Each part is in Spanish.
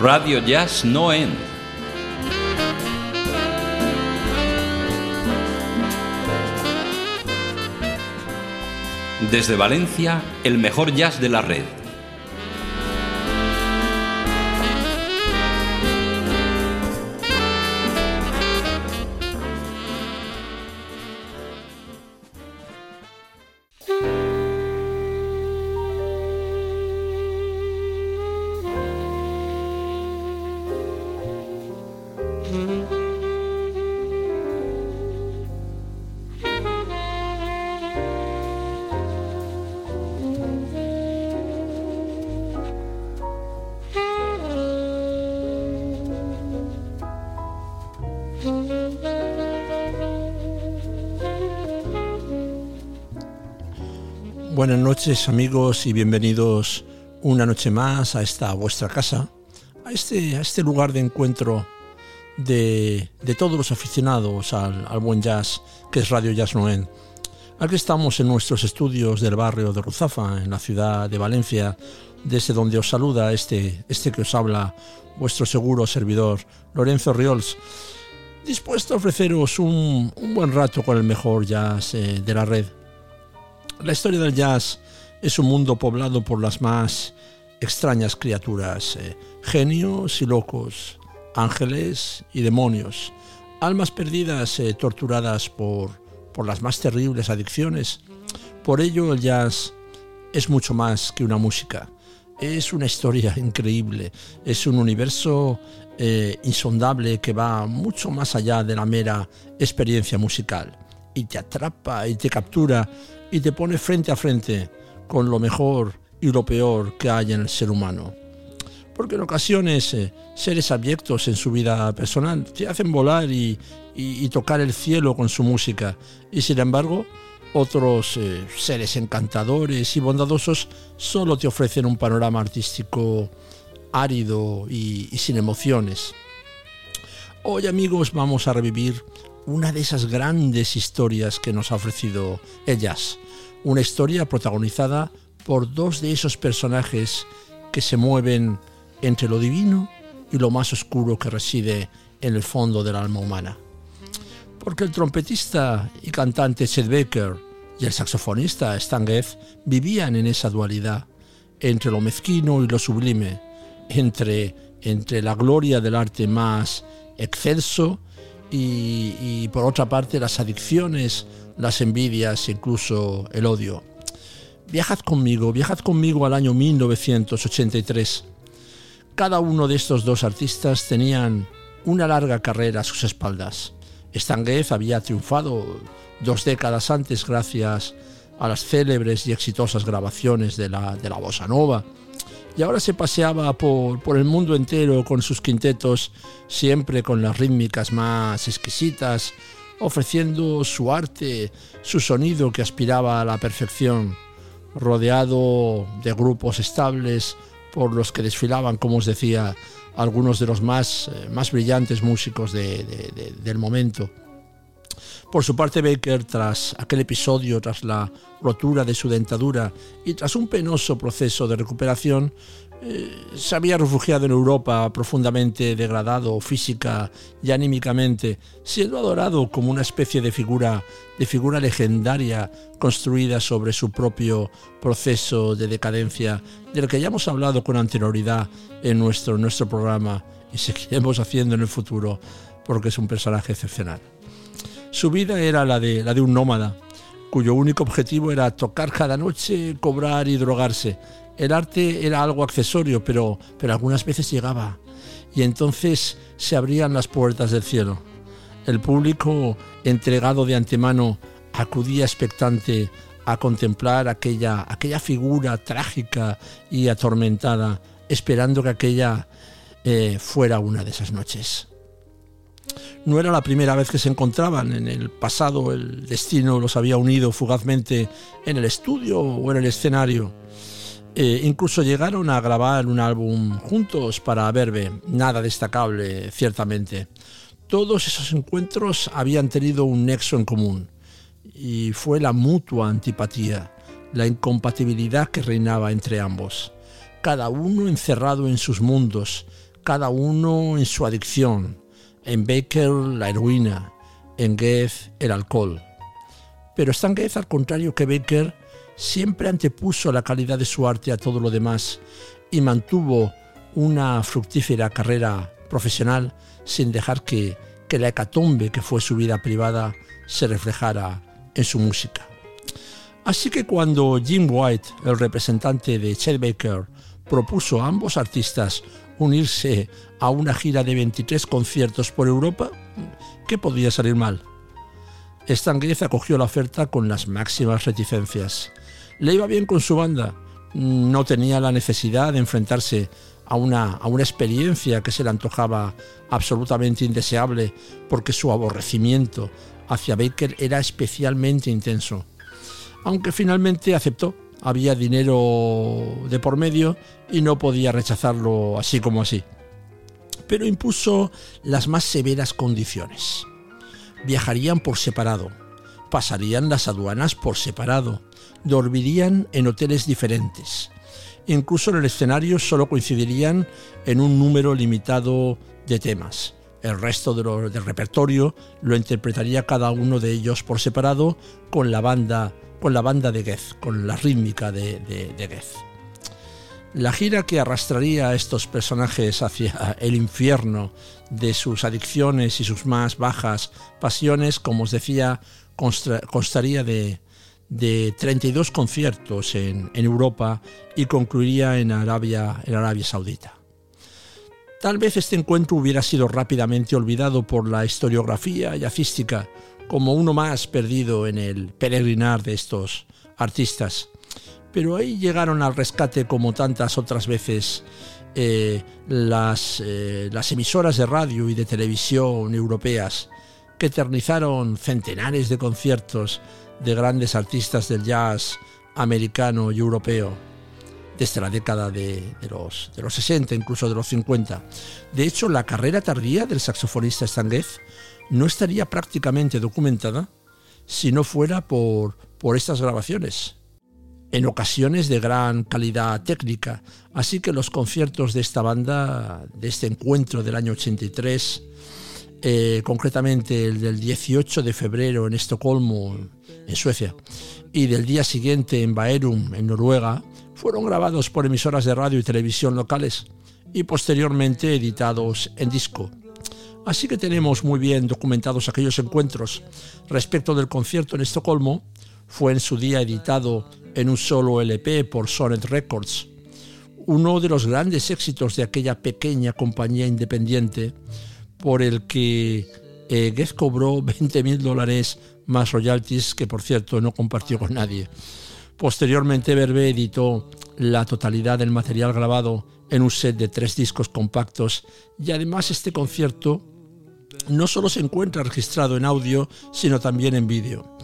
Radio Jazz No End. Desde Valencia, el mejor jazz de la red. Buenas noches amigos y bienvenidos una noche más a esta vuestra casa, a este, a este lugar de encuentro de, todos los aficionados al, buen jazz que es Radio Jazz Noen. Aquí estamos en nuestros estudios del barrio de Ruzafa, en la ciudad de Valencia, desde donde os saluda este, este que os habla, vuestro seguro servidor, Lorenzo Riols, dispuesto a ofreceros un, buen rato con el mejor jazz eh, de la red. La historia del jazz es un mundo poblado por las más extrañas criaturas, eh, genios y locos, ángeles y demonios, almas perdidas eh, torturadas por, por las más terribles adicciones. Por ello el jazz es mucho más que una música, es una historia increíble, es un universo eh, insondable que va mucho más allá de la mera experiencia musical y te atrapa y te captura y te pone frente a frente con lo mejor y lo peor que hay en el ser humano. Porque en ocasiones eh, seres abyectos en su vida personal te hacen volar y, tocar el cielo con su música. Y sin embargo, otros eh, seres encantadores y bondadosos solo te ofrecen un panorama artístico árido y, y sin emociones. Hoy amigos vamos a revivir una de esas grandes historias que nos ha ofrecido el jazz. Una historia protagonizada por dos de esos personajes que se mueven entre lo divino y lo más oscuro que reside en el fondo del alma humana. Porque el trompetista y cantante Chet Baker y el saxofonista Stan Getz vivían en esa dualidad entre lo mezquino y lo sublime, entre, entre la gloria del arte más excelso y, por otra parte las adicciones, las envidias, incluso el odio. Viajad conmigo, viajad conmigo al año 1983. Cada uno de estos dos artistas tenían una larga carrera a sus espaldas. Stan había triunfado dos décadas antes gracias a las célebres y exitosas grabaciones de la, de la bossa nova y ahora se paseaba por, por, el mundo entero con sus quintetos, siempre con las rítmicas más exquisitas, ofreciendo su arte, su sonido que aspiraba a la perfección, rodeado de grupos estables por los que desfilaban, como os decía, algunos de los más, eh, más brillantes músicos del momento. Por su parte, Baker, tras aquel episodio, tras la rotura de su dentadura y tras un penoso proceso de recuperación, eh, se había refugiado en Europa profundamente degradado física y anímicamente, siendo adorado como una especie de figura, de figura legendaria construida sobre su propio proceso de decadencia, del que ya hemos hablado con anterioridad en nuestro, en nuestro programa y seguiremos haciendo en el futuro, porque es un personaje excepcional. Su vida era la de, la de un nómada, cuyo único objetivo era tocar cada noche, cobrar y drogarse. El arte era algo accesorio, pero, pero algunas veces llegaba. Y entonces se abrían las puertas del cielo. El público, entregado de antemano, acudía expectante a contemplar aquella, aquella figura trágica y atormentada, esperando que aquella eh, fuera una de esas noches no era la primera vez que se encontraban. En el pasado el destino los había unido fugazmente en el estudio o en el escenario. Eh, incluso llegaron a grabar un álbum juntos para Verbe, nada destacable, ciertamente. Todos esos encuentros habían tenido un nexo en común, y fue la mutua antipatía, la incompatibilidad que reinaba entre ambos, cada uno encerrado en sus mundos, cada uno en su adicción. En Baker la heroína, en Goethe el alcohol. Pero Stan Goethe, al contrario que Baker, siempre antepuso la calidad de su arte a todo lo demás y mantuvo una fructífera carrera profesional sin dejar que, que la hecatombe que fue su vida privada se reflejara en su música. Así que cuando Jim White, el representante de Chet Baker, propuso a ambos artistas unirse a una gira de 23 conciertos por Europa, ¿qué podía salir mal? Stan acogió la oferta con las máximas reticencias. Le iba bien con su banda, no tenía la necesidad de enfrentarse a una, a una experiencia que se le antojaba absolutamente indeseable porque su aborrecimiento hacia Baker era especialmente intenso. Aunque finalmente aceptó, había dinero de por medio y no podía rechazarlo así como así. Pero impuso las más severas condiciones. Viajarían por separado, pasarían las aduanas por separado, dormirían en hoteles diferentes, Incluso en el escenario solo coincidirían en un número limitado de temas. El resto del repertorio lo interpretaría cada uno de ellos por separado con la banda, con la banda de Goethe, con la rítmica de, de, La gira que arrastraría a estos personajes hacia el infierno de sus adicciones y sus más bajas pasiones, como os decía, constaría de, de 32 conciertos en, Europa y concluiría en Arabia, en Arabia Saudita. Tal vez este encuentro hubiera sido rápidamente olvidado por la historiografía jazzística como uno más perdido en el peregrinar de estos artistas. Pero ahí llegaron al rescate como tantas otras veces eh, las, eh, las emisoras de radio y de televisión europeas que eternizaron centenares de conciertos de grandes artistas del jazz americano y europeo desde la década de, los, de los 60, incluso de los 50. De hecho, la carrera tardía del saxofonista Stan no estaría prácticamente documentada si no fuera por, por estas grabaciones, en ocasiones de gran calidad técnica. Así que los conciertos de esta banda, de este encuentro del año 83, eh, concretamente el del 18 de febrero en Estocolmo, en Suecia, y del día siguiente en Baerum, en Noruega, fueron grabados por emisoras de radio y televisión locales y posteriormente editados en disco. Así que tenemos muy bien documentados aquellos encuentros. Respecto del concierto en Estocolmo, fue en su día editado en un solo LP por Sonet Records, uno de los grandes éxitos de aquella pequeña compañía independiente por el que eh, cobró 20 mil dólares más royalties que por cierto no compartió con nadie. Posteriormente Verbe editó la totalidad del material grabado en un set de tres discos compactos y además este concierto no solo se encuentra registrado en audio sino también en vídeo.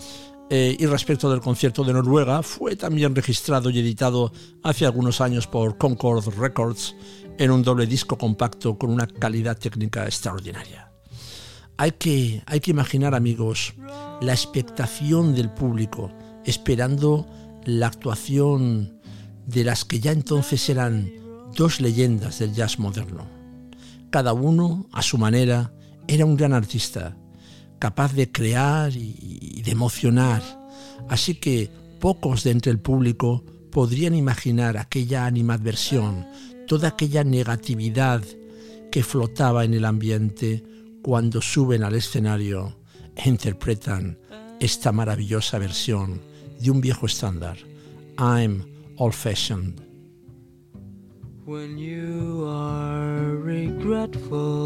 Eh, y respecto del concierto de Noruega, fue también registrado y editado hace algunos años por Concord Records en un doble disco compacto con una calidad técnica extraordinaria. Hay que, hay que imaginar, amigos, la expectación del público esperando la actuación de las que ya entonces eran dos leyendas del jazz moderno. Cada uno, a su manera, era un gran artista, capaz de crear y de emocionar. Así que pocos de entre el público podrían imaginar aquella animadversión toda aquella negatividad que flotaba en el ambiente cuando suben al escenario e interpretan esta maravillosa versión de un viejo estándar, I'm Old Fashioned. When you are regretful.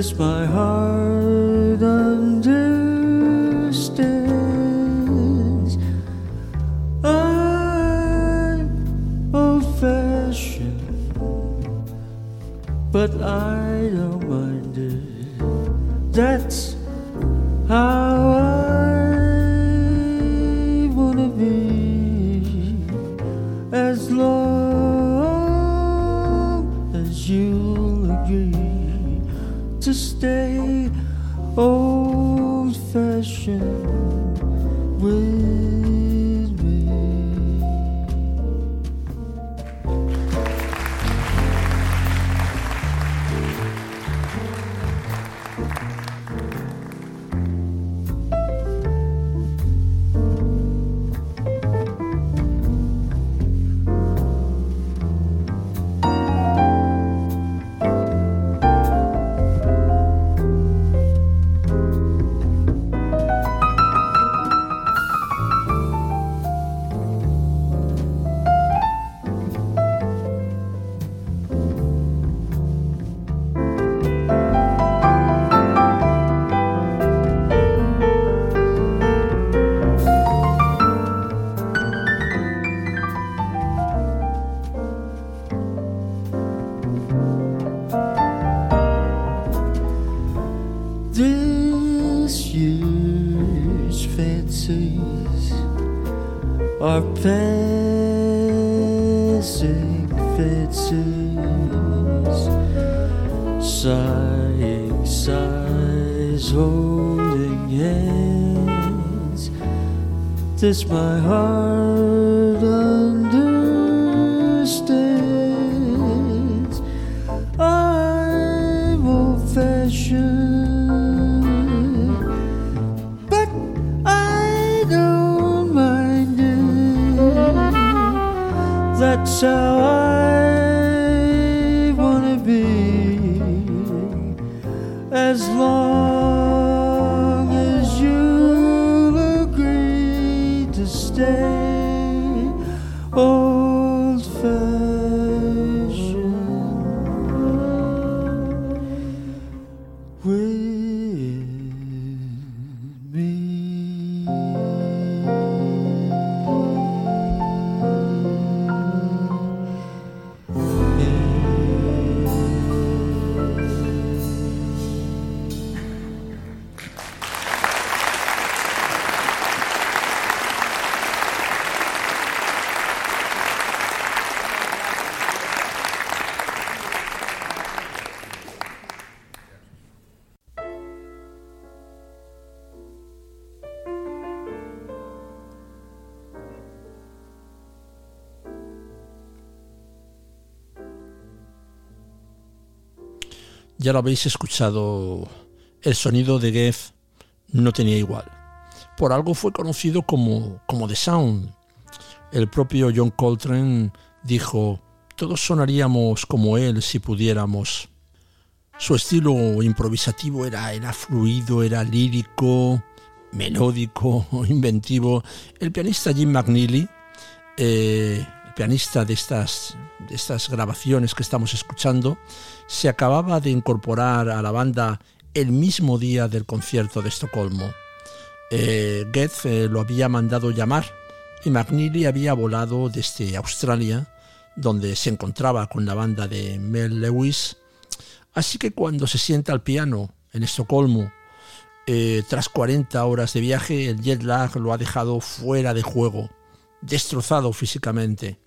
This my heart understands. I'm old fashioned, but I don't mind it. That's how I my heart Ya lo habéis escuchado, el sonido de Geff no tenía igual. Por algo fue conocido como, como The Sound. El propio John Coltrane dijo, todos sonaríamos como él si pudiéramos. Su estilo improvisativo era, era fluido, era lírico, melódico, inventivo. El pianista Jim McNeely, eh, pianista de estas, grabaciones que estamos escuchando, se acababa de incorporar a la banda el mismo día del concierto de Estocolmo. Eh, eh, lo había mandado llamar y McNeely había volado desde Australia, donde se encontraba con la banda de Mel Lewis. Así que cuando se sienta al piano en Estocolmo, Eh, tras 40 horas de viaje, el jet lag lo ha dejado fuera de juego, destrozado físicamente.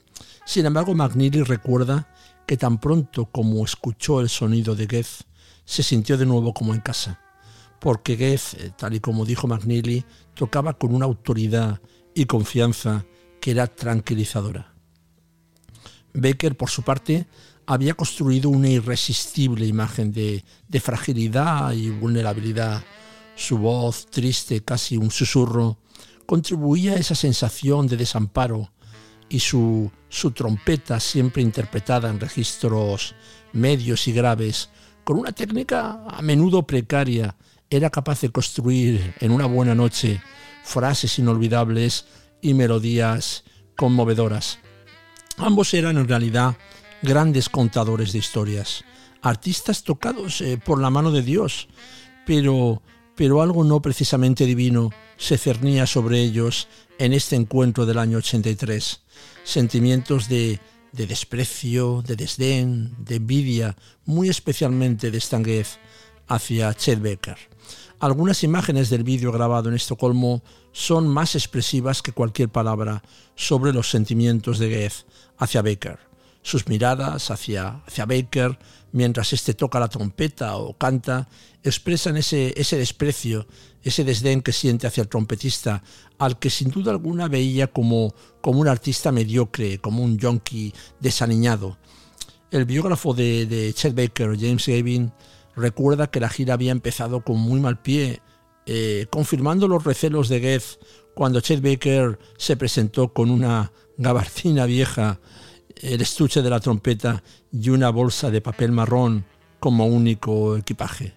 Sin embargo, McNeely recuerda que tan pronto como escuchó el sonido de Goethe, se sintió de nuevo como en casa, porque Goethe, eh, tal y como dijo McNeely, tocaba con una autoridad y confianza que era tranquilizadora. Baker, por su parte, había construido una irresistible imagen de, de fragilidad y vulnerabilidad. Su voz, triste, casi un susurro, contribuía a esa sensación de desamparo y su, su trompeta, siempre interpretada en registros medios y graves, con una técnica a menudo precaria, era capaz de construir en una buena noche frases inolvidables y melodías conmovedoras. Ambos eran en realidad grandes contadores de historias, artistas tocados eh, por la mano de Dios, pero, pero algo no precisamente divino se cernía sobre ellos en este encuentro del año 83. Sentimientos de, de desprecio, de desdén, de envidia, muy especialmente de Stanguez hacia Chet Becker. Algunas imágenes del vídeo grabado en Estocolmo son más expresivas que cualquier palabra sobre los sentimientos de Goethe hacia Becker sus miradas hacia, hacia Baker mientras éste toca la trompeta o canta, expresan ese, desprecio, ese desdén que siente hacia el trompetista, al que sin duda alguna veía como, un artista mediocre, como un yonki desaniñado. El biógrafo de, de Chet Baker, James Gavin, recuerda que la gira había empezado con muy mal pie, eh, confirmando los recelos de Goethe cuando Chet Baker se presentó con una gabardina vieja el estuche de la trompeta y una bolsa de papel marrón como único equipaje.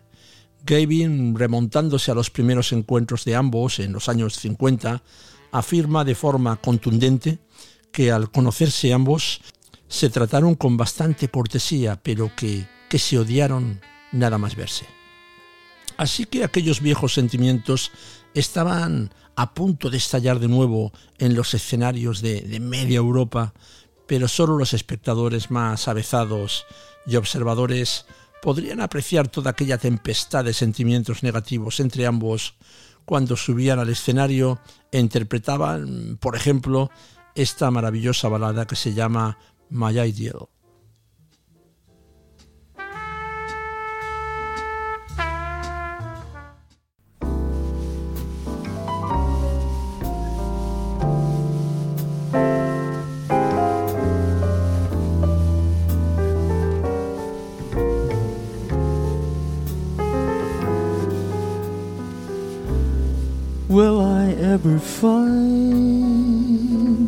Gavin, remontándose a los primeros encuentros de ambos en los años 50, afirma de forma contundente que al conocerse ambos se trataron con bastante cortesía, pero que, que se odiaron nada más verse. Así que aquellos viejos sentimientos estaban a punto de estallar de nuevo en los escenarios de, de media Europa, pero solo los espectadores más avezados y observadores podrían apreciar toda aquella tempestad de sentimientos negativos entre ambos cuando subían al escenario e interpretaban, por ejemplo, esta maravillosa balada que se llama My Ideal. Will I ever find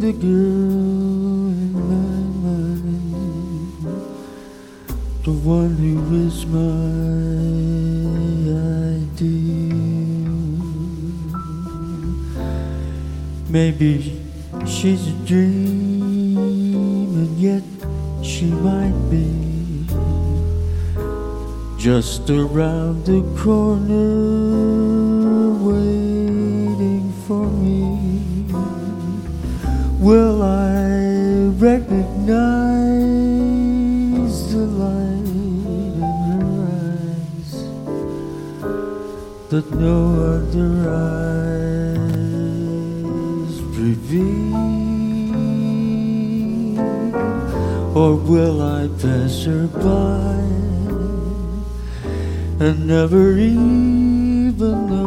the girl in my mind? The one who is my ideal. Maybe she's a dream, and yet she might be just around the corner. Will I recognize the light in her eyes that no other eyes reveal? Or will I pass her by and never even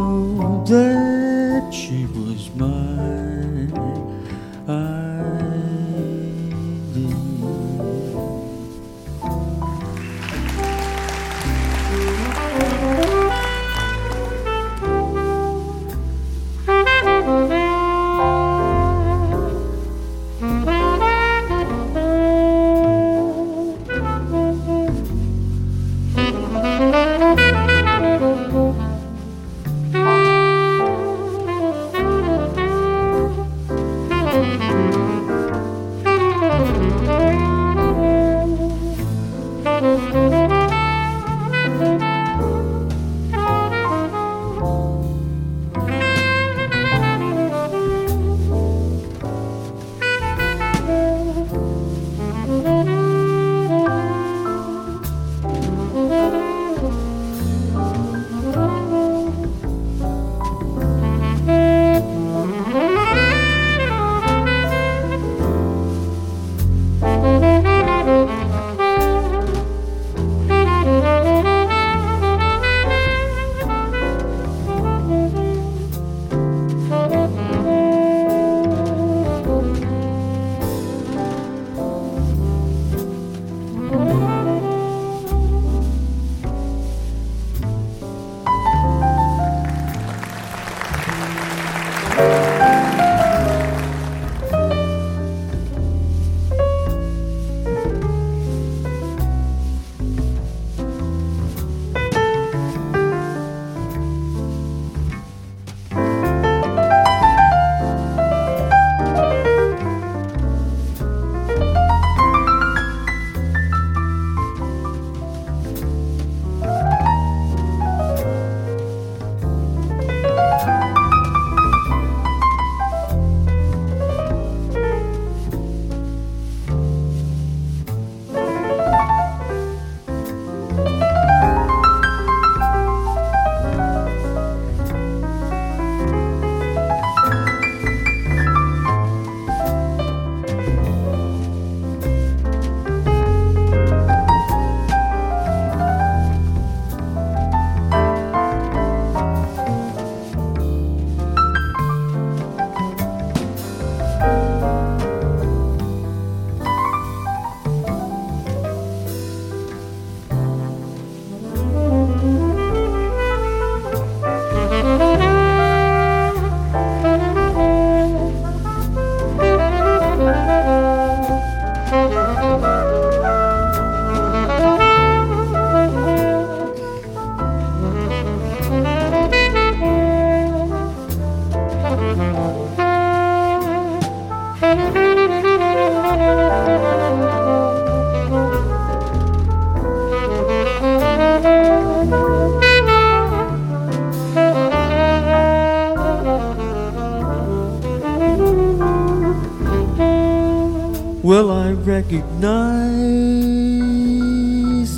will I recognize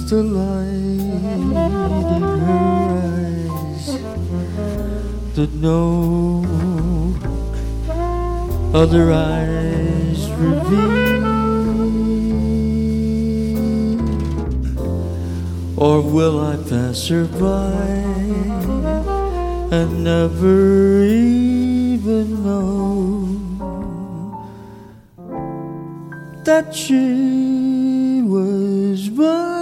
the light in her eyes that no other eyes reveal? Or will I pass her by and never even know that she was mine?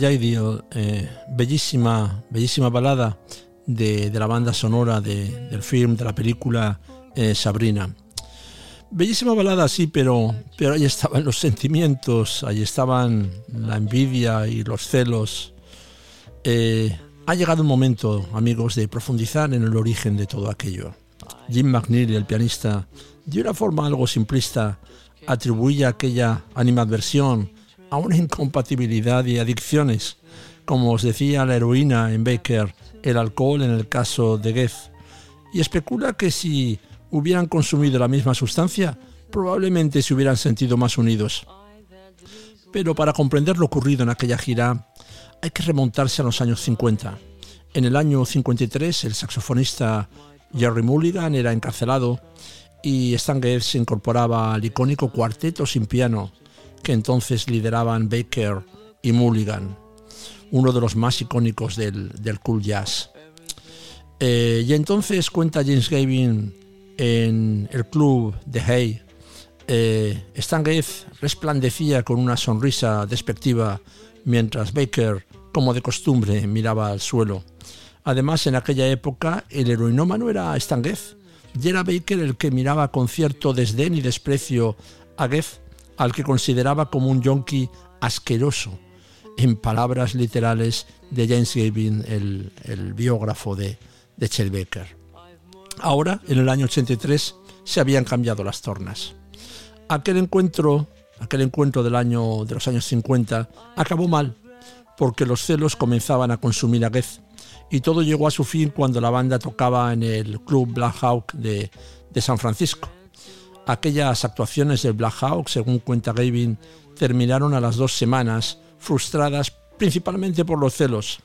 My Ideal, eh, bellísima, bellísima balada de, de la banda sonora de- del film, de la película eh, Sabrina. Bellísima balada, sí, pero, pero ahí estaban los sentimientos, ahí estaban la envidia y los celos. Eh, ha llegado un momento, amigos, de profundizar en el origen de todo aquello. Jim McNeil, el pianista, de una forma algo simplista, atribuía aquella animadversión a una incompatibilidad y adicciones, como os decía la heroína en Baker, el alcohol en el caso de Goethe, y especula que si hubieran consumido la misma sustancia, probablemente se hubieran sentido más unidos. Pero para comprender lo ocurrido en aquella gira, hay que remontarse a los años 50. En el año 53, el saxofonista Jerry Mulligan era encarcelado y Stan se incorporaba al icónico cuarteto sin piano que entonces lideraban Baker y Mulligan, uno de los más icónicos del, del cool jazz. Eh, y entonces cuenta James Gavin en el club de Hay, eh, Stan resplandecía con una sonrisa despectiva mientras Baker, como de costumbre, miraba al suelo. Además, en aquella época, el heroinómano era Stan y era Baker el que miraba con cierto desdén y desprecio a Getz, al que consideraba como un yonki asqueroso, en palabras literales de James Gavin, el, el biógrafo de, de Chet Baker. Ahora, en el año 83, se habían cambiado las tornas. Aquel encuentro, aquel encuentro del año de los años 50 acabó mal, porque los celos comenzaban a consumir a Getz y todo llegó a su fin cuando la banda tocaba en el club Black Hawk de, de San Francisco. Aquellas actuaciones del Black Hawk, según cuenta Gavin, terminaron a las dos semanas, frustradas principalmente por los celos.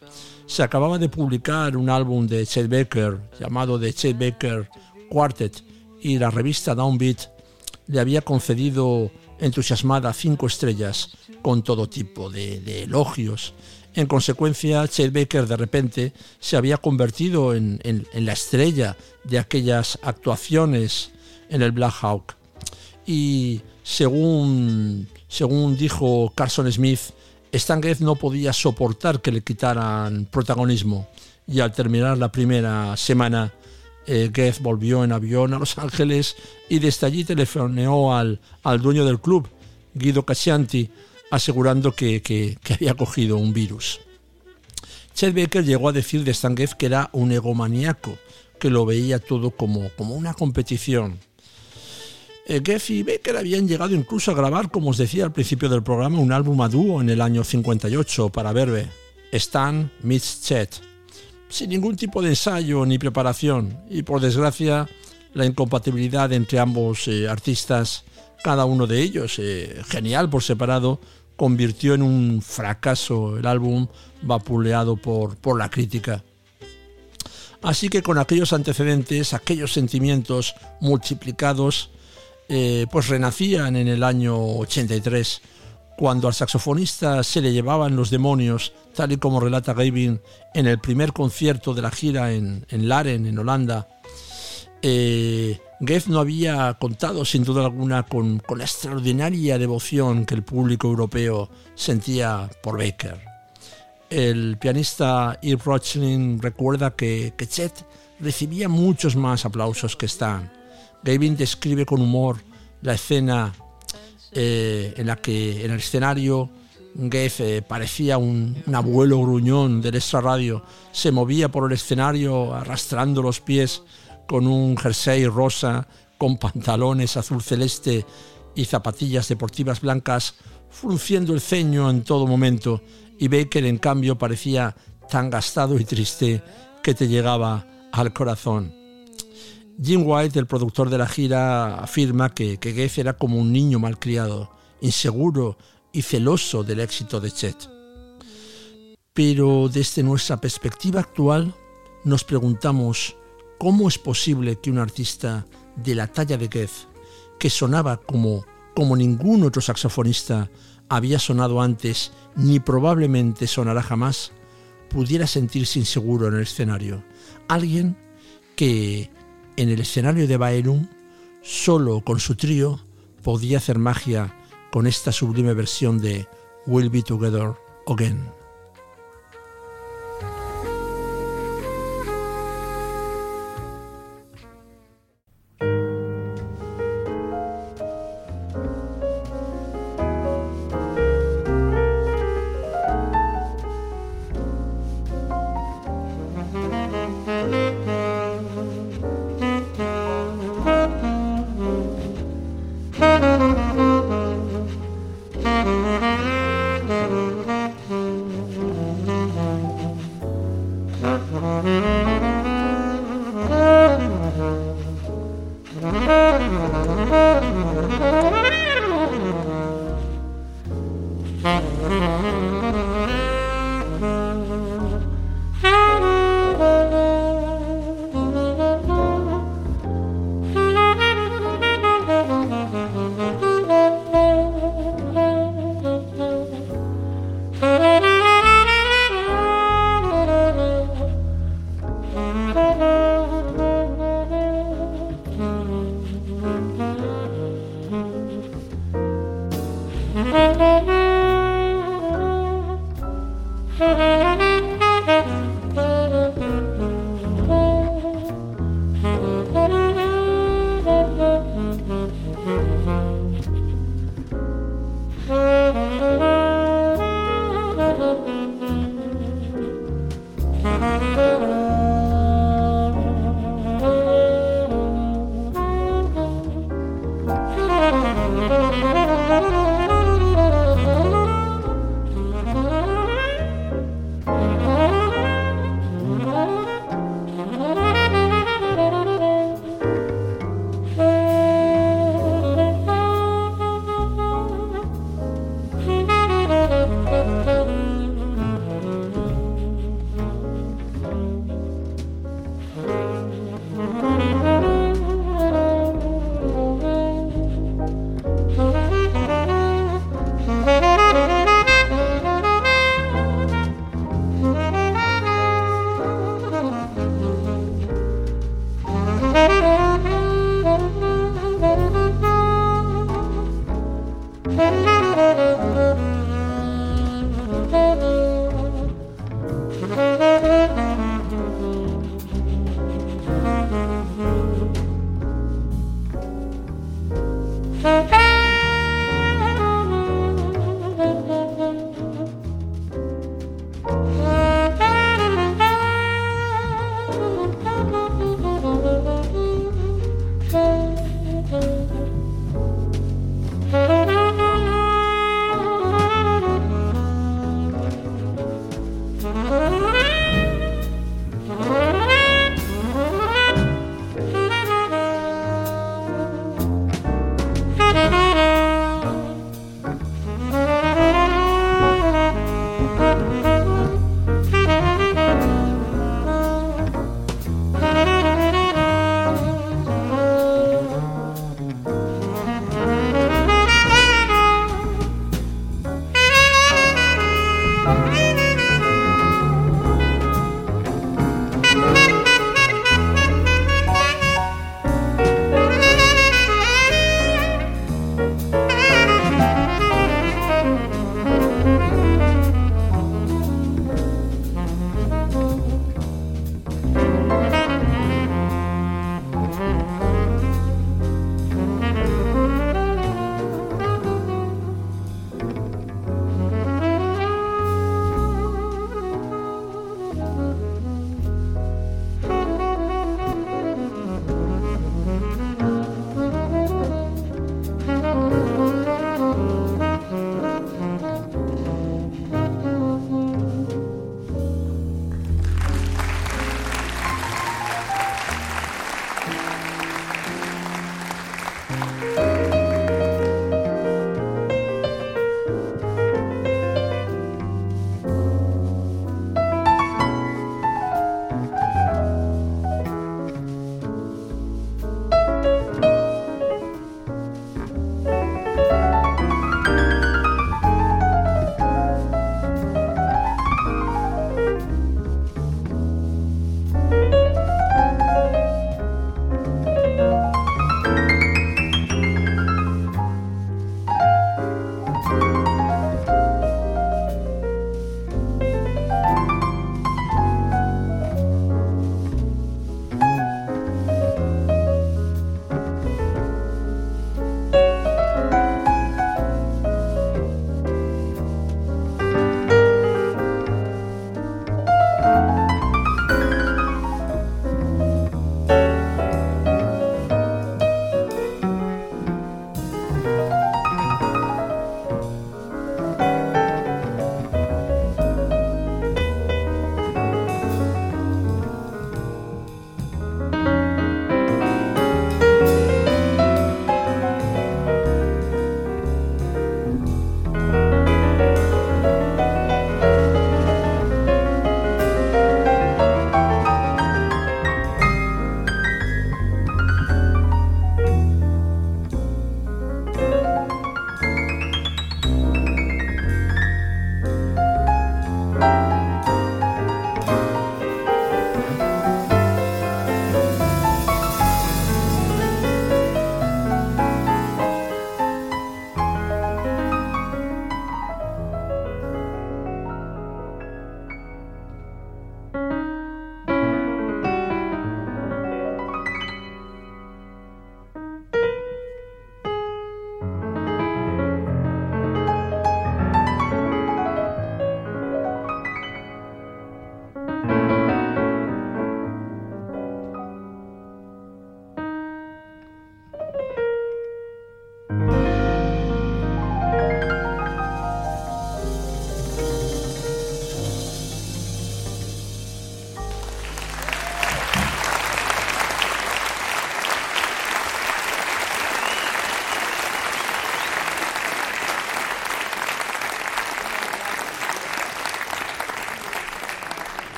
Se acababa de publicar un álbum de Chet Baker llamado The Chet Baker Quartet y la revista Downbeat le había concedido entusiasmada cinco estrellas con todo tipo de, elogios. En consecuencia, Chet Baker de repente se había convertido en la estrella de aquellas actuaciones en el Black Hawk. Y según, según dijo Carson Smith, Stan Getz no podía soportar que le quitaran protagonismo. Y al terminar la primera semana, eh, Getz volvió en avión a Los Ángeles y desde allí telefoneó al, al dueño del club, Guido Cascianti, asegurando que, que- había cogido un virus. Chet Baker llegó a decir de Stan que era un egomaníaco, que lo veía todo como, como una competición. Eh, Getz y Baker habían llegado incluso a grabar, como os decía al principio del programa, un álbum a dúo en el año 58 para Verve, Stan meets Chet, sin ningún tipo de ensayo ni preparación, y por desgracia la incompatibilidad entre ambos eh, artistas, cada uno de ellos, eh, genial por separado, convirtió en un fracaso el álbum vapuleado por, por la crítica. Así que con aquellos antecedentes, aquellos sentimientos multiplicados, eh, pues renacían en el año 83, cuando al saxofonista se le llevaban los demonios, tal y como relata Gavin en el primer concierto de la gira en, en Laren, en Holanda. Eh, Goethe no había contado sin duda alguna con, con, la extraordinaria devoción que el público europeo sentía por Baker. El pianista Yves Rochlin recuerda que, que Chet recibía muchos más aplausos que Stan. Gavin describe con humor la escena eh, en la que en el escenario Goethe parecía un, un, abuelo gruñón del extra radio, se movía por el escenario arrastrando los pies con un jersey rosa, con pantalones azul celeste y zapatillas deportivas blancas, frunciendo el ceño en todo momento, y Baker en cambio parecía tan gastado y triste que te llegaba al corazón. Jim White, el productor de la gira, afirma que, que Goethe era como un niño malcriado, inseguro y celoso del éxito de Chet. Pero desde nuestra perspectiva actual nos preguntamos cómo es posible que un artista de la talla de Goethe, que sonaba como, como ningún otro saxofonista había sonado antes ni probablemente sonará jamás, pudiera sentirse inseguro en el escenario. Alguien que en el escenario de Baerum, solo con su trío, podía hacer magia con esta sublime versión de We'll Be Together Again.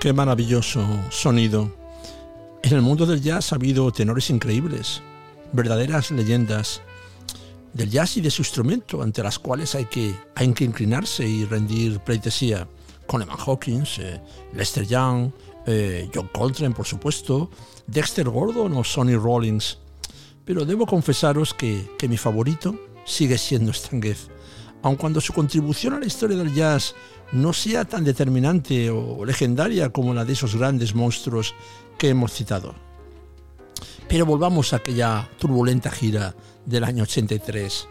Qué maravilloso sonido. En el mundo del jazz ha habido tenores increíbles, verdaderas leyendas del jazz y de su instrumento, ante las cuales hay que, hay que inclinarse y rendir pleitesía. Coleman Hawkins, eh, Lester Young, eh, John Coltrane, por supuesto, Dexter Gordon o Sonny Rollins. Pero debo confesaros que, que mi favorito sigue siendo Stan Getz. Aun cuando su contribución a la historia del jazz no sea tan determinante o legendaria como la de esos grandes monstruos que hemos citado. Pero volvamos a aquella turbulenta gira del año 83,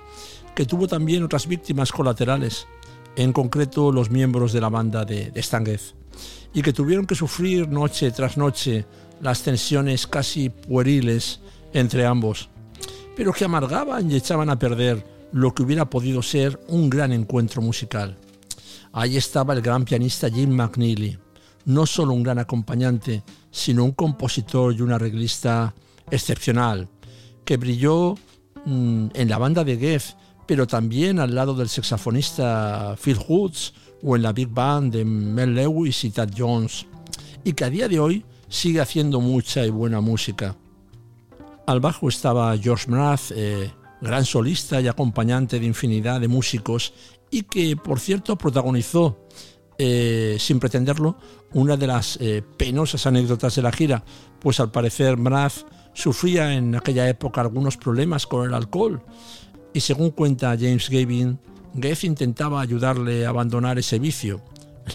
que tuvo también otras víctimas colaterales, en concreto los miembros de la banda de, de Stan Getz, y que tuvieron que sufrir noche tras noche las tensiones casi pueriles entre ambos, pero que amargaban y echaban a perder lo que hubiera podido ser un gran encuentro musical. Ahí estaba el gran pianista Jim McNeely, no solo un gran acompañante, sino un compositor y un arreglista excepcional, que brilló mmm, en la banda de Geff, pero también al lado del saxofonista Phil Hoods o en la big band de Mel Lewis y Tad Jones, y que a día de hoy sigue haciendo mucha y buena música. Al bajo estaba George Mraz, eh, gran solista y acompañante de infinidad de músicos y que, por cierto, protagonizó, eh, sin pretenderlo, una de las eh, penosas anécdotas de la gira, pues al parecer Mraz sufría en aquella época algunos problemas con el alcohol y según cuenta James Gavin, Geff intentaba ayudarle a abandonar ese vicio.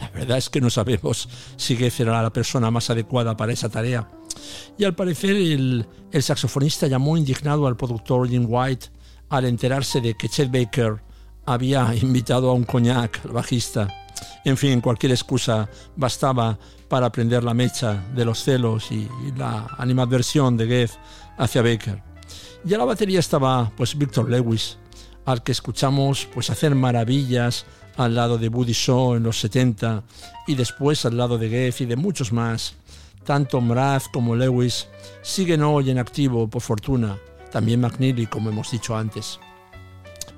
La verdad es que no sabemos si Geff era la persona más adecuada para esa tarea. Y al parecer el, saxofonista llamó indignado al productor Jim White al enterarse de que Chet Baker había invitado a un coñac bajista. En fin, cualquier excusa bastaba para prender la mecha de los celos y, la animadversión de Geff hacia Baker. Y a la batería estaba pues Victor Lewis, al que escuchamos pues hacer maravillas al lado de Buddy Shaw en los 70 y después al lado de Geff y de muchos más. Tanto Mraz como Lewis siguen hoy en activo por fortuna, también McNeely como hemos dicho antes.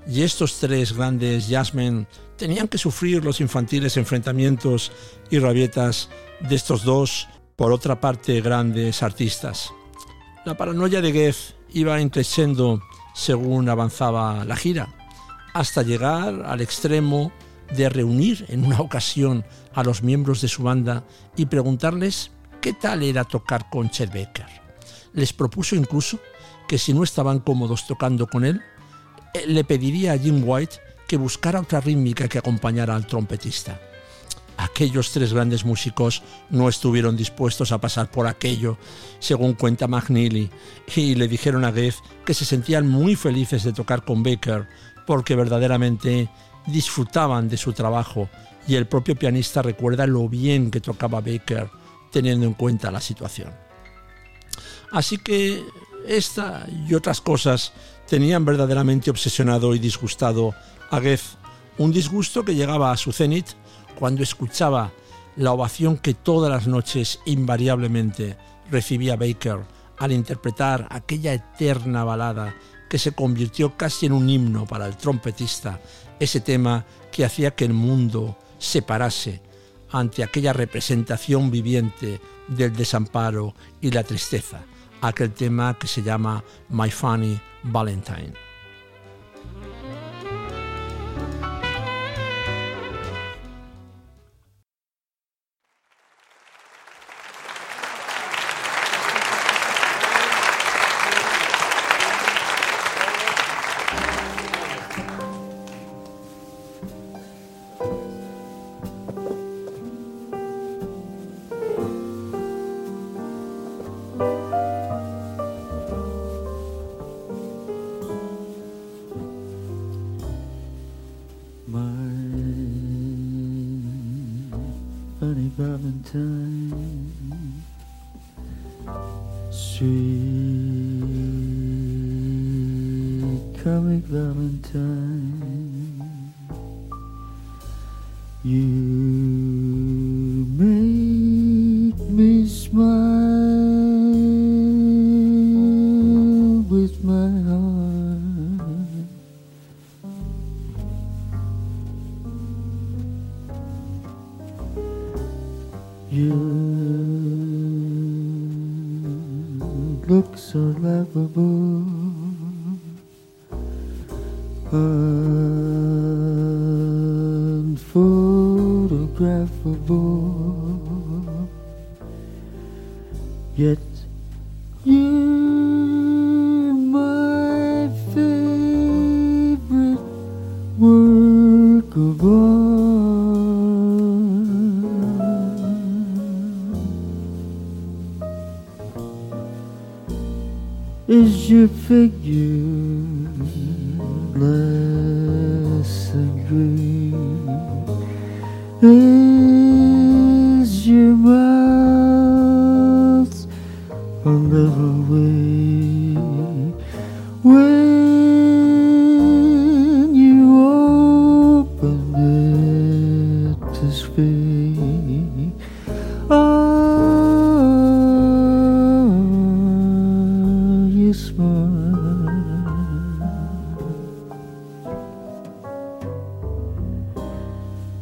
Y estos tres grandes jazzmen tenían que sufrir los infantiles enfrentamientos y rabietas de estos dos, por otra parte, grandes artistas. La paranoia de Geff iba creciendo según avanzaba la gira, hasta llegar al extremo de reunir en una ocasión a los miembros de su banda y preguntarles qué tal era tocar con Chet Baker. Les propuso incluso que si no estaban cómodos tocando con él, le pediría a Jim White que buscara otra rítmica que acompañara al trompetista. Aquellos tres grandes músicos no estuvieron dispuestos a pasar por aquello, según cuenta McNeely, y le dijeron a Geff que se sentían muy felices de tocar con Baker, porque verdaderamente disfrutaban de su trabajo, y el propio pianista recuerda lo bien que tocaba Baker, teniendo en cuenta la situación. Así que esta y otras cosas tenían verdaderamente obsesionado y disgustado a Geff, un disgusto que llegaba a su cenit cuando escuchaba la ovación que todas las noches invariablemente recibía Baker al interpretar aquella eterna balada que se convirtió casi en un himno para el trompetista, ese tema que hacía que el mundo se parase ante aquella representación viviente del desamparo y la tristeza, aquel tema que se llama My Funny Valentine. Valentine,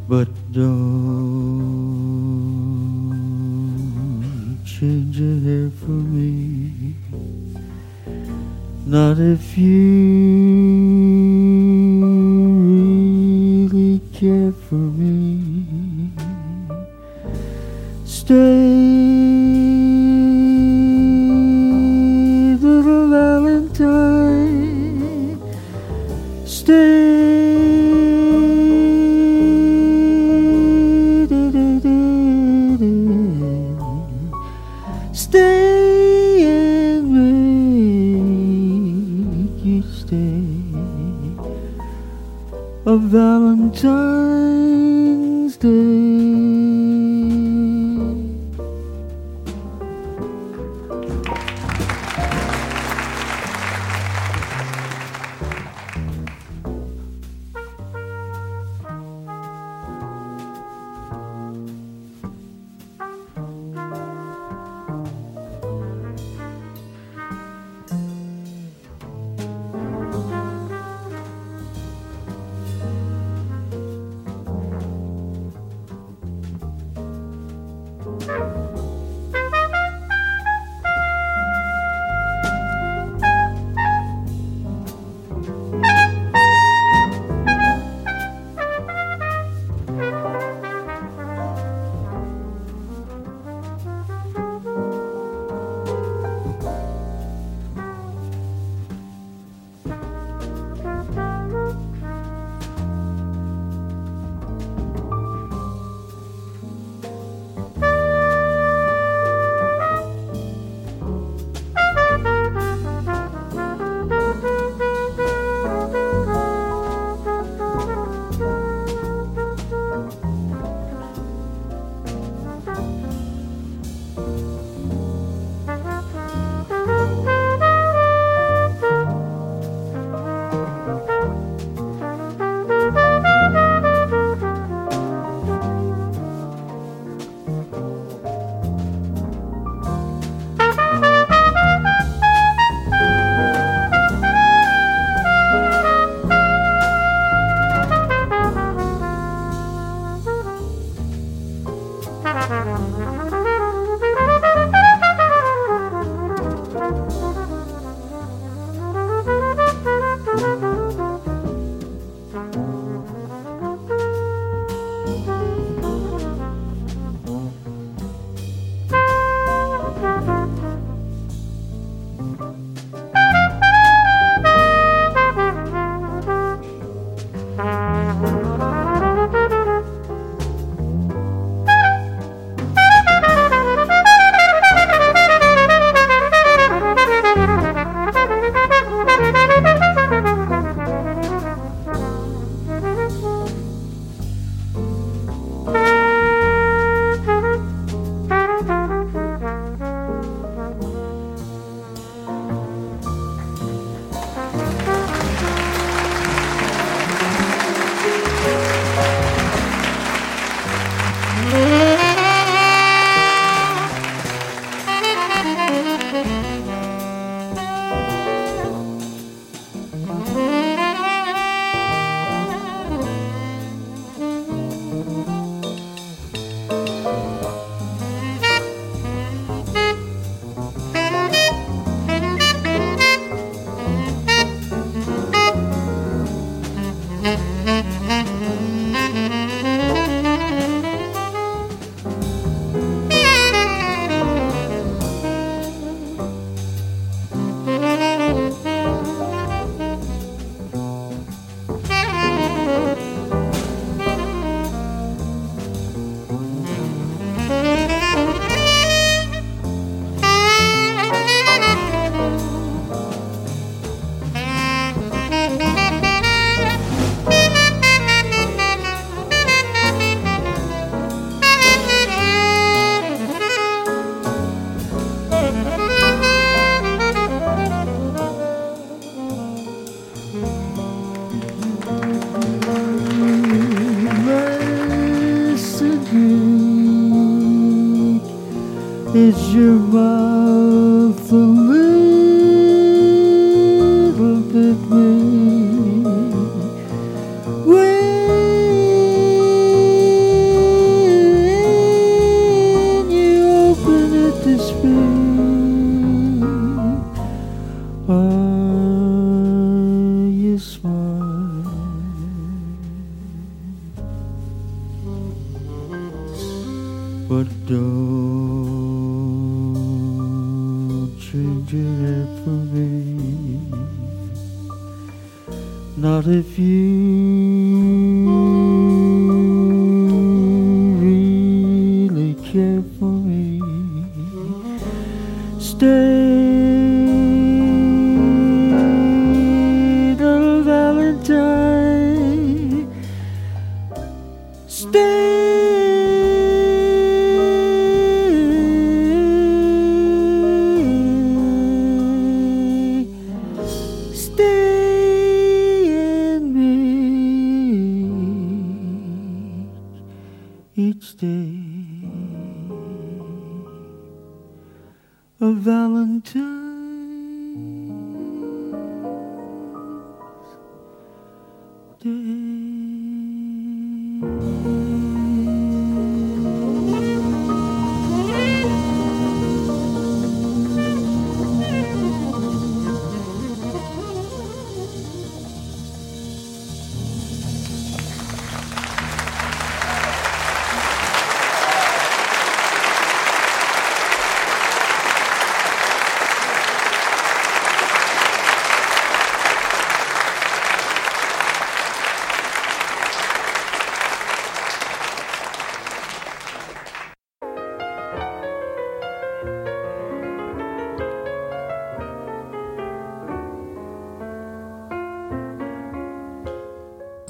But don't change your hair for me. Not if you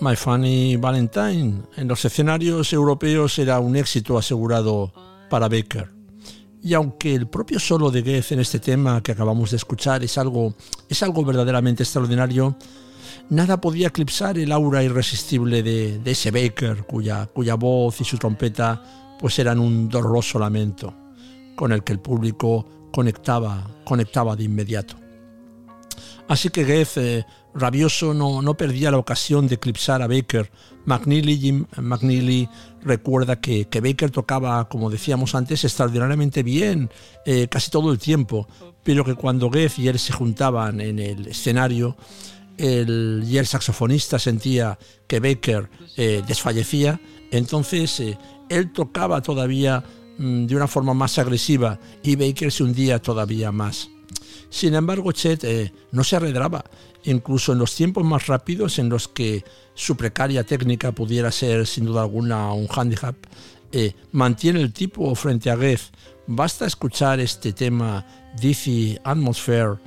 My Funny Valentine en los escenarios europeos era un éxito asegurado para Baker. Y aunque el propio solo de Goethe en este tema que acabamos de escuchar es algo, es algo verdaderamente extraordinario, nada podía eclipsar el aura irresistible de, de ese Baker, cuya, cuya voz y su trompeta pues eran un doloroso lamento, con el que el público conectaba, conectaba de inmediato. Así que Goethe, eh, rabioso, no, no, perdía la ocasión de eclipsar a Baker. McNeely, Jim McNeely recuerda que, que, Baker tocaba, como decíamos antes, extraordinariamente bien eh, casi todo el tiempo, pero que cuando Goethe y él se juntaban en el escenario, el, y el saxofonista sentía que Baker eh, desfallecía, entonces eh, él tocaba todavía mm, de una forma más agresiva y Baker se hundía todavía más. Sin embargo, Chet eh, no se arredraba, incluso en los tiempos más rápidos en los que su precaria técnica pudiera ser sin duda alguna un handicap, eh, mantiene el tipo frente a Goethe. Basta escuchar este tema Dizzy Atmosphere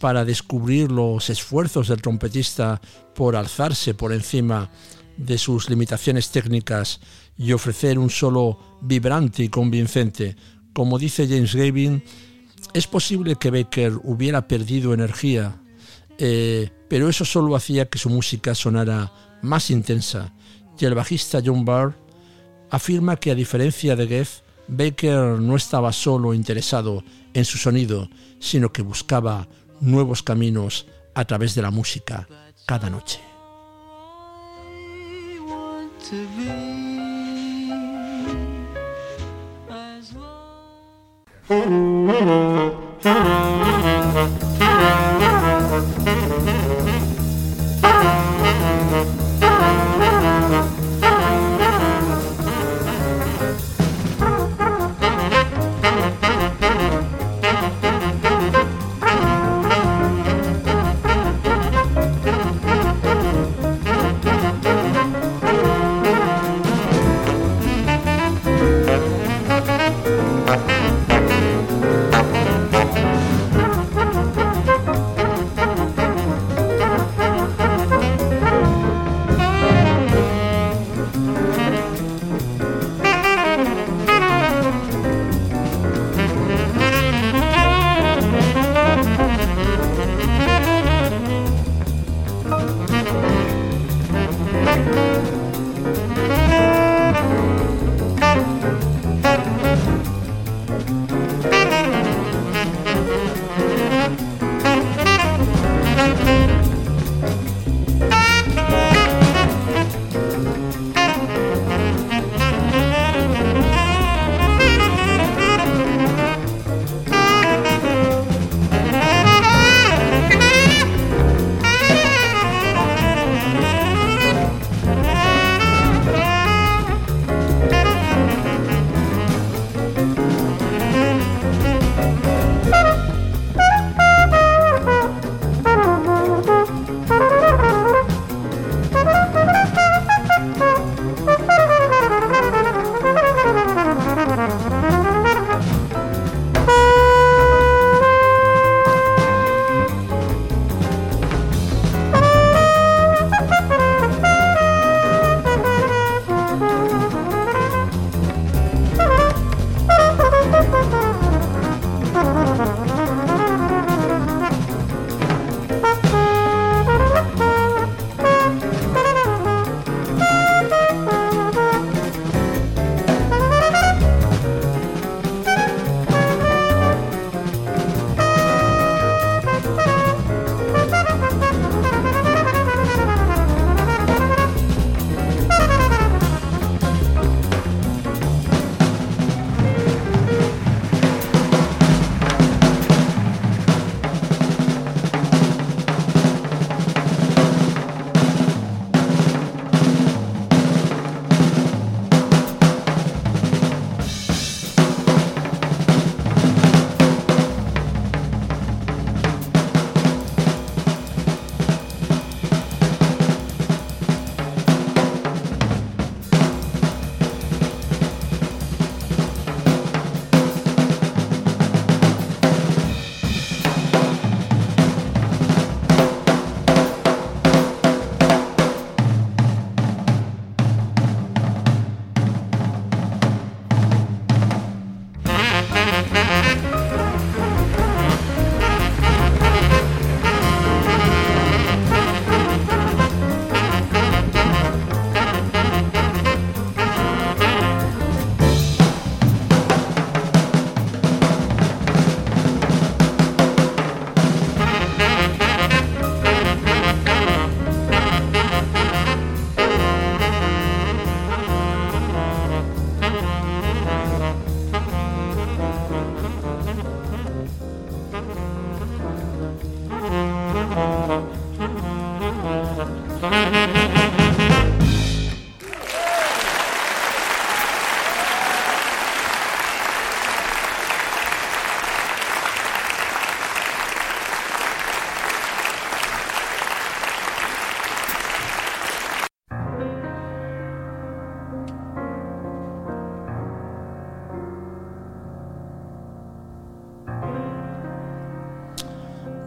para descubrir los esfuerzos del trompetista por alzarse por encima de sus limitaciones técnicas y ofrecer un solo vibrante y convincente. Como dice James Gavin, es posible que Baker hubiera perdido energía, eh, pero eso solo hacía que su música sonara más intensa. Y el bajista John Barr afirma que a diferencia de Goethe, Baker no estaba solo interesado en su sonido, sino que buscaba nuevos caminos a través de la música cada noche. Thank you.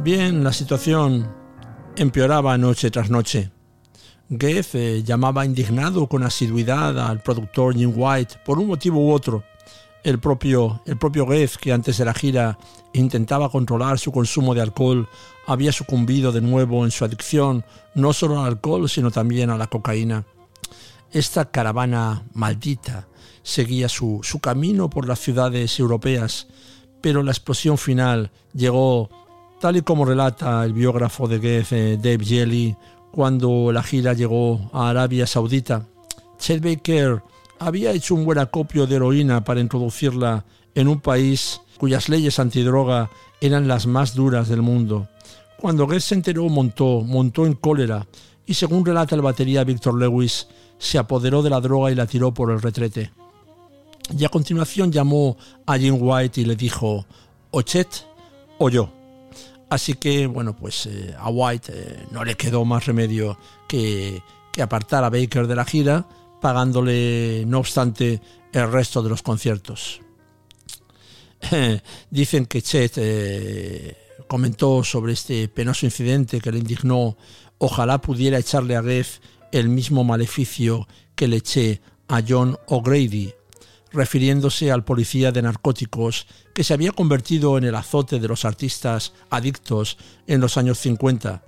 Bien, la situación empeoraba noche tras noche. Geff eh, llamaba indignado con asiduidad al productor Jim White por un motivo u otro. El propio, el propio Geff, que antes de la gira intentaba controlar su consumo de alcohol, había sucumbido de nuevo en su adicción no solo al alcohol, sino también a la cocaína. Esta caravana maldita seguía su, su camino por las ciudades europeas, pero la explosión final llegó Tal y como relata el biógrafo de Geff, eh, Dave Jelly, cuando la gira llegó a Arabia Saudita, Chet Baker había hecho un buen acopio de heroína para introducirla en un país cuyas leyes antidroga eran las más duras del mundo. Cuando Geff se enteró, montó, montó en cólera y según relata el batería Victor Lewis, se apoderó de la droga y la tiró por el retrete. Y a continuación llamó a Jim White y le dijo, o Chet o yo. Así que, bueno, pues eh, a White eh, no le quedó más remedio que, que, apartar a Baker de la gira, pagándole, no obstante, el resto de los conciertos. Dicen que Chet eh, comentó sobre este penoso incidente que le indignó. Ojalá pudiera echarle a Geff el mismo maleficio que le eché a John O'Grady, refiriéndose al policía de narcóticos que se había convertido en el azote de los artistas adictos en los años 50.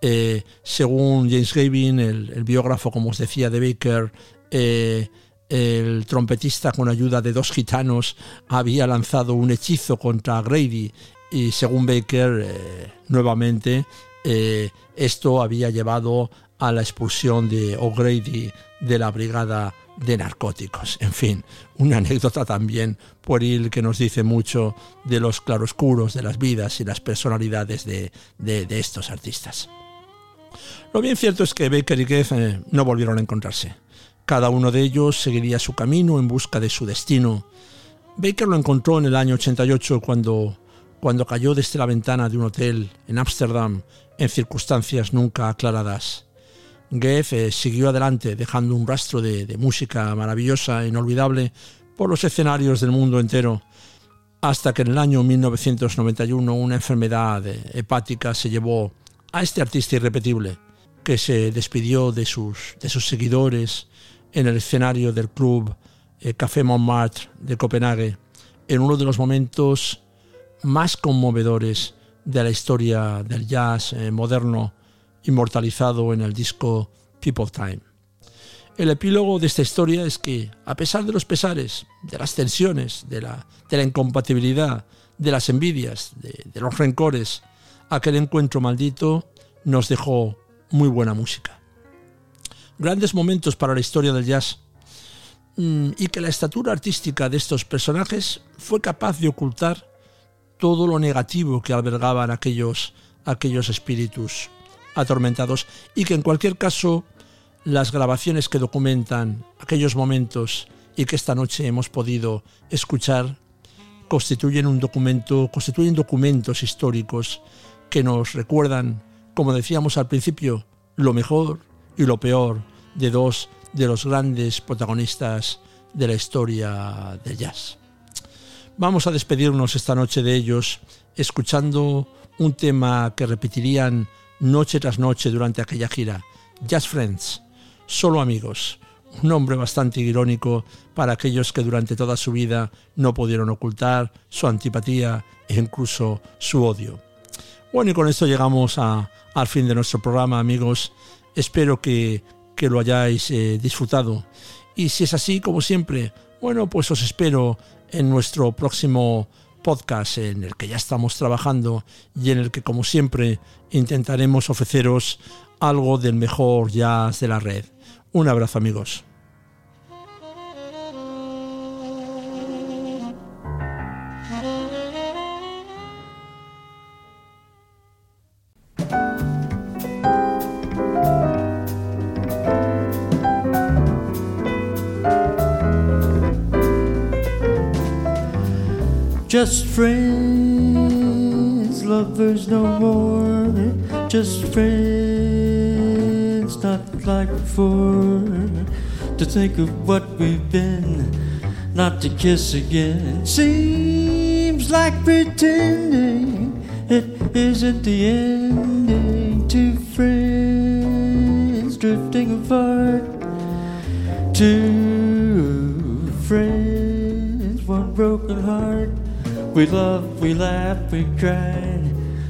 Eh, según James Gavin, el, biógrafo, como os decía, de Baker, eh, el trompetista con ayuda de dos gitanos había lanzado un hechizo contra Grady y según Baker, eh, nuevamente, esto había llevado a la expulsión de O'Grady de la brigada de narcóticos. En fin, una anécdota también pueril que nos dice mucho de los claroscuros de las vidas y las personalidades de, estos artistas. Lo bien cierto es que Baker y Geff eh, no volvieron a encontrarse. Cada uno de ellos seguiría su camino en busca de su destino. Baker lo encontró en el año 88 cuando, cuando cayó desde la ventana de un hotel en Ámsterdam en circunstancias nunca aclaradas. Geff eh, siguió adelante dejando un rastro de, música maravillosa e inolvidable por los escenarios del mundo entero, hasta que en el año 1991 una enfermedad hepática se llevó a este artista irrepetible, que se despidió de sus, seguidores en el escenario del club eh, Café Montmartre de Copenhague, en uno de los momentos más conmovedores de la historia del jazz eh, moderno inmortalizado en el disco People Time. El epílogo de esta historia es que, a pesar de los pesares, de las tensiones, de la, de la incompatibilidad, de las envidias, de, de los rencores, aquel encuentro maldito nos dejó muy buena música. Grandes momentos para la historia del jazz mm, y que la estatura artística de estos personajes fue capaz de ocultar todo lo negativo que albergaban aquellos, aquellos espíritus atormentados y que en cualquier caso las grabaciones que documentan aquellos momentos y que esta noche hemos podido escuchar constituyen un documento, constituyen documentos históricos que nos recuerdan, como decíamos al principio, lo mejor y lo peor de dos de los grandes protagonistas de la historia del jazz. Vamos a despedirnos esta noche de ellos escuchando un tema que repetirían noche tras noche durante aquella gira. Just Friends, solo amigos, un nombre bastante irónico para aquellos que durante toda su vida no pudieron ocultar su antipatía e incluso su odio. Bueno, y con esto llegamos a, al fin de nuestro programa, amigos. Espero que, que lo hayáis eh, disfrutado. Y si es así, como siempre, bueno, pues os espero en nuestro próximo podcast en el que ya estamos trabajando y en el que, como siempre, intentaremos ofreceros algo del mejor jazz de la red. Un abrazo, amigos. Just friends, lovers no more. Just friends, not like before. To think of what we've been, not to kiss again. Seems like pretending it isn't the ending. Two friends drifting apart. Two friends, one broken heart. We love, we laugh, we cry.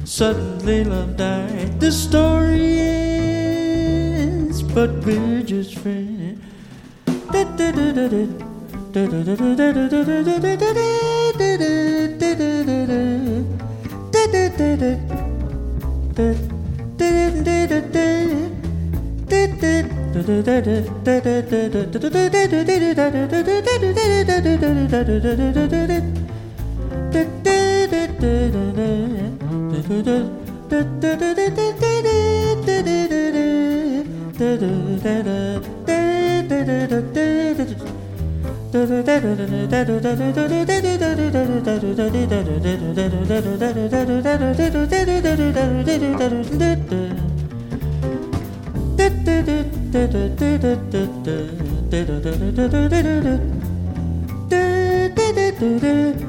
Suddenly love died. The story ends, but we're just friends do do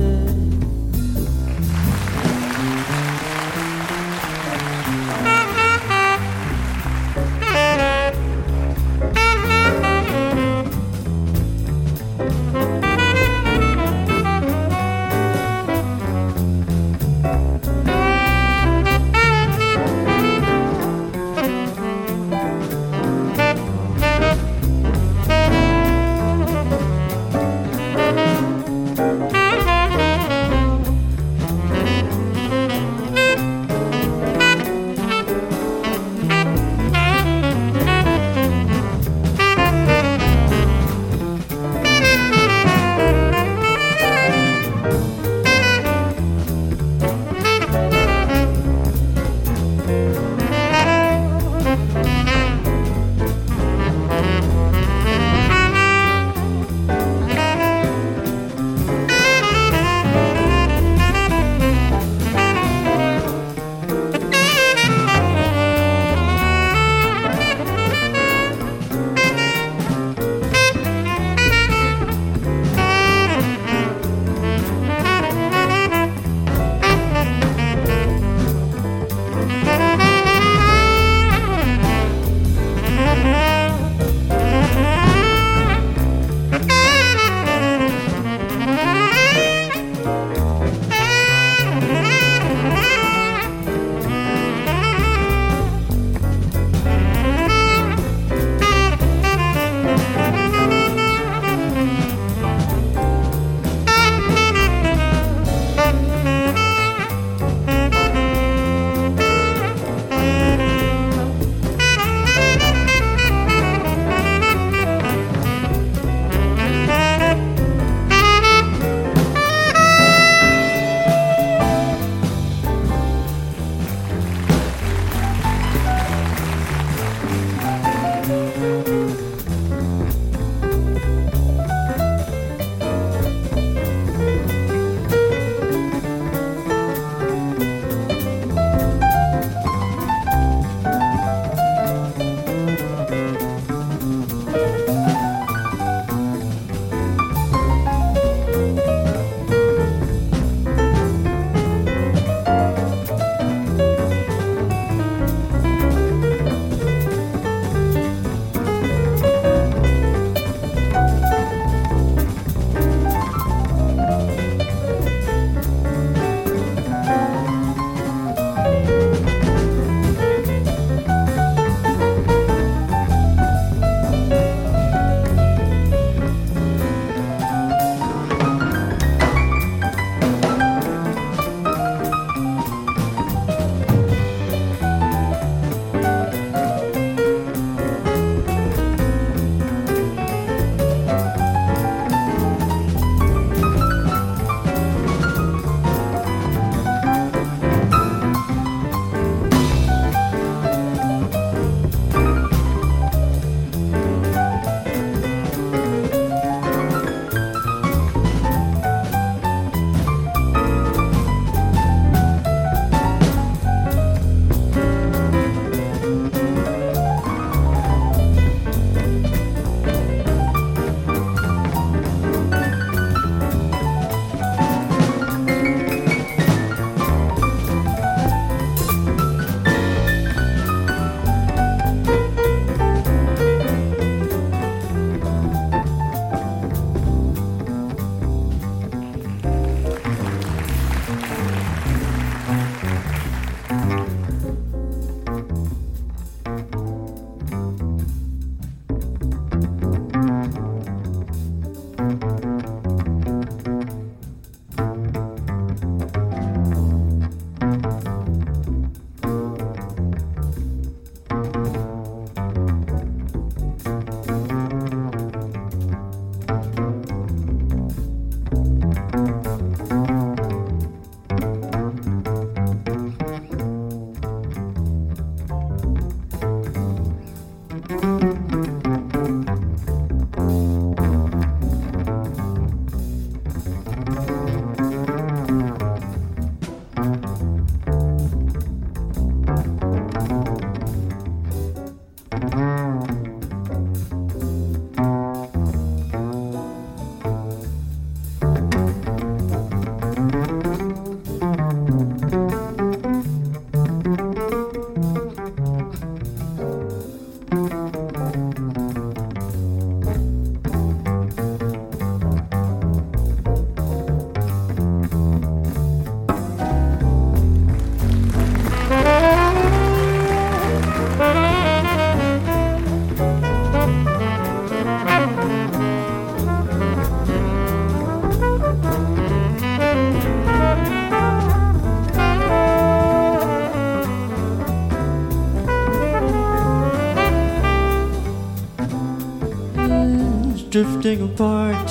drifting apart.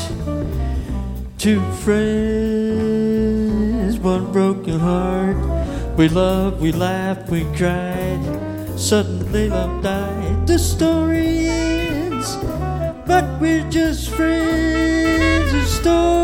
Two friends, one broken heart. We loved, we laughed, we cried. Suddenly love died. The story ends, but we're just friends. The story